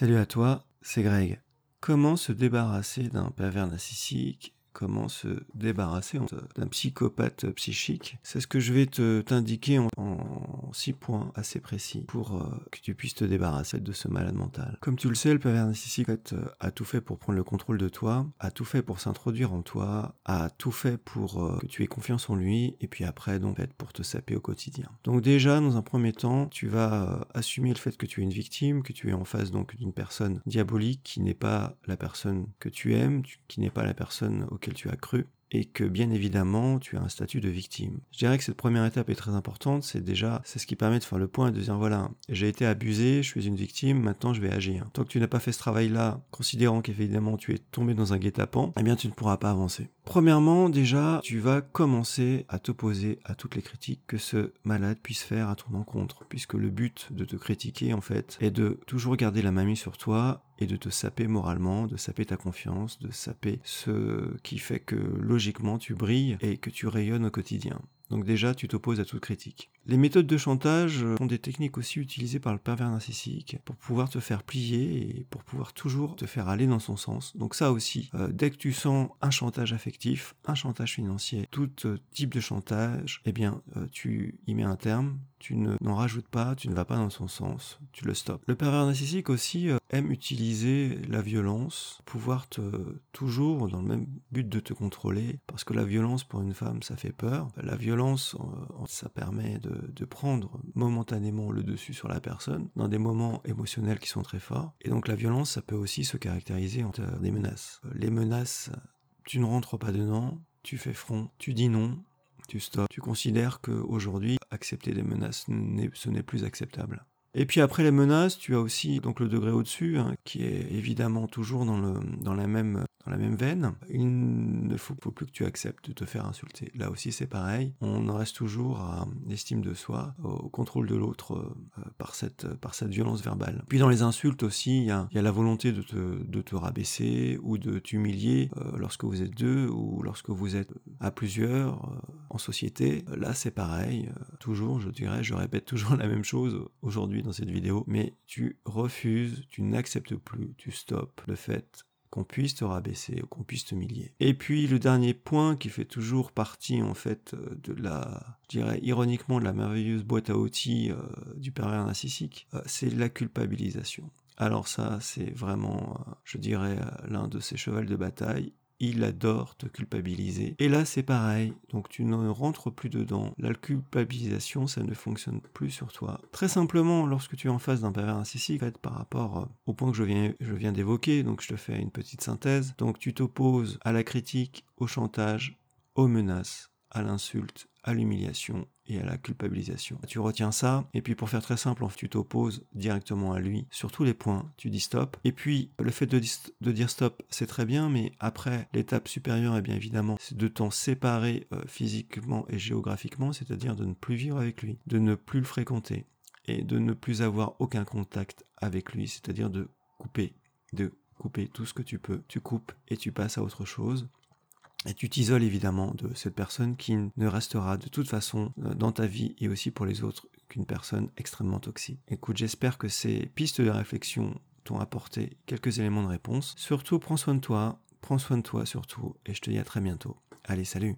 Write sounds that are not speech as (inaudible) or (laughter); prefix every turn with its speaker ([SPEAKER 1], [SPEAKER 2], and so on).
[SPEAKER 1] Salut à toi, c'est Greg. Comment se débarrasser d'un pervers narcissique Comment se débarrasser d'un psychopathe psychique C'est ce que je vais t'indiquer en, six points assez précis pour euh, que tu puisses te débarrasser de ce malade mental. Comme tu le sais, le pervers narcissique euh, a tout fait pour prendre le contrôle de toi, a tout fait pour s'introduire en toi, a tout fait pour euh, que tu aies confiance en lui, et puis après donc pour te saper au quotidien. Donc déjà, dans un premier temps, tu vas assumer le fait que tu es une victime, que tu es en face donc d'une personne diabolique qui n'est pas la personne que tu aimes, qui n'est pas la personne auquel tu as cru et que bien évidemment tu as un statut de victime. Je dirais que cette première étape est très importante, c'est déjà c'est ce qui permet de faire le point et de dire voilà, j'ai été abusé, je suis une victime, maintenant je vais agir. Tant que tu n'as pas fait ce travail-là, considérant qu'évidemment tu es tombé dans un guet-apens, eh bien tu ne pourras pas avancer. Premièrement, déjà, tu vas commencer à t'opposer à toutes les critiques que ce malade puisse faire à ton encontre, puisque le but de te critiquer, en fait, est de toujours garder la mamie sur toi et de te saper moralement, de saper ta confiance, de saper ce qui fait que logiquement tu brilles et que tu rayonnes au quotidien. Donc déjà, tu t'opposes à toute critique. Les méthodes de chantage sont des techniques aussi utilisées par le pervers narcissique pour pouvoir te faire plier et pour pouvoir toujours te faire aller dans son sens. Donc ça aussi, euh, dès que tu sens un chantage affectif, un chantage financier, tout euh, type de chantage, eh bien, euh, tu y mets un terme, tu n'en rajoutes pas, tu ne vas pas dans son sens, tu le stops. Le pervers narcissique aussi aime utiliser la violence, pouvoir te toujours dans le même but de te contrôler, parce que la violence pour une femme ça fait peur. La violence ça permet de, de prendre momentanément le dessus sur la personne dans des moments émotionnels qui sont très forts. Et donc la violence ça peut aussi se caractériser en des menaces. Les menaces, tu ne rentres pas dedans, tu fais front, tu dis non, tu stops, tu considères qu'aujourd'hui accepter des menaces ce n'est plus acceptable. Et puis après les menaces, tu as aussi donc le degré au-dessus, hein, qui est évidemment toujours dans, la même, veine. Il ne faut, plus que tu acceptes de te faire insulter. Là aussi c'est pareil, on en reste toujours à l'estime de soi, au contrôle de l'autre euh, par, cette, violence verbale. Puis dans les insultes aussi, il y a, la volonté de te, de te rabaisser ou de t'humilier euh, lorsque vous êtes deux ou lorsque vous êtes à plusieurs euh, en société. Là c'est pareil, toujours je dirais, je répète (laughs) toujours la même chose aujourd'hui dans cette vidéo, mais tu refuses, tu n'acceptes plus, tu stops le fait qu'on puisse te rabaisser ou qu'on puisse te humilier. Et puis le dernier point qui fait toujours partie en fait de la, je dirais ironiquement de la merveilleuse boîte à outils euh, du pervers narcissique, euh, c'est la culpabilisation. Alors ça, c'est vraiment, euh, je dirais, l'un de ses chevals de bataille il adore te culpabiliser. Et là, c'est pareil. Donc, tu ne rentres plus dedans. La culpabilisation, ça ne fonctionne plus sur toi. Très simplement, lorsque tu es en face d'un pervers narcissique, par rapport euh, au point que je viens, je viens d'évoquer, donc je te fais une petite synthèse. Donc, tu t'opposes à la critique, au chantage, aux menaces, à l'insulte, à l'humiliation et à la culpabilisation. Tu retiens ça, et puis pour faire très simple, tu t'opposes directement à lui sur tous les points, tu dis stop. Et puis le fait de, dire stop, c'est très bien, mais après, l'étape supérieure, et eh bien évidemment, c'est de t'en séparer euh, physiquement et géographiquement, c'est-à-dire de ne plus vivre avec lui, de ne plus le fréquenter, et de ne plus avoir aucun contact avec lui, c'est-à-dire de couper, de couper tout ce que tu peux. Tu coupes et tu passes à autre chose. Et tu t'isoles évidemment de cette personne qui ne restera de toute façon euh, dans ta vie et aussi pour les autres qu'une personne extrêmement toxique. Écoute, j'espère que ces pistes de réflexion t'ont apporté quelques éléments de réponse. Surtout, prends soin de toi, prends soin de toi surtout, et je te dis à très bientôt. Allez, salut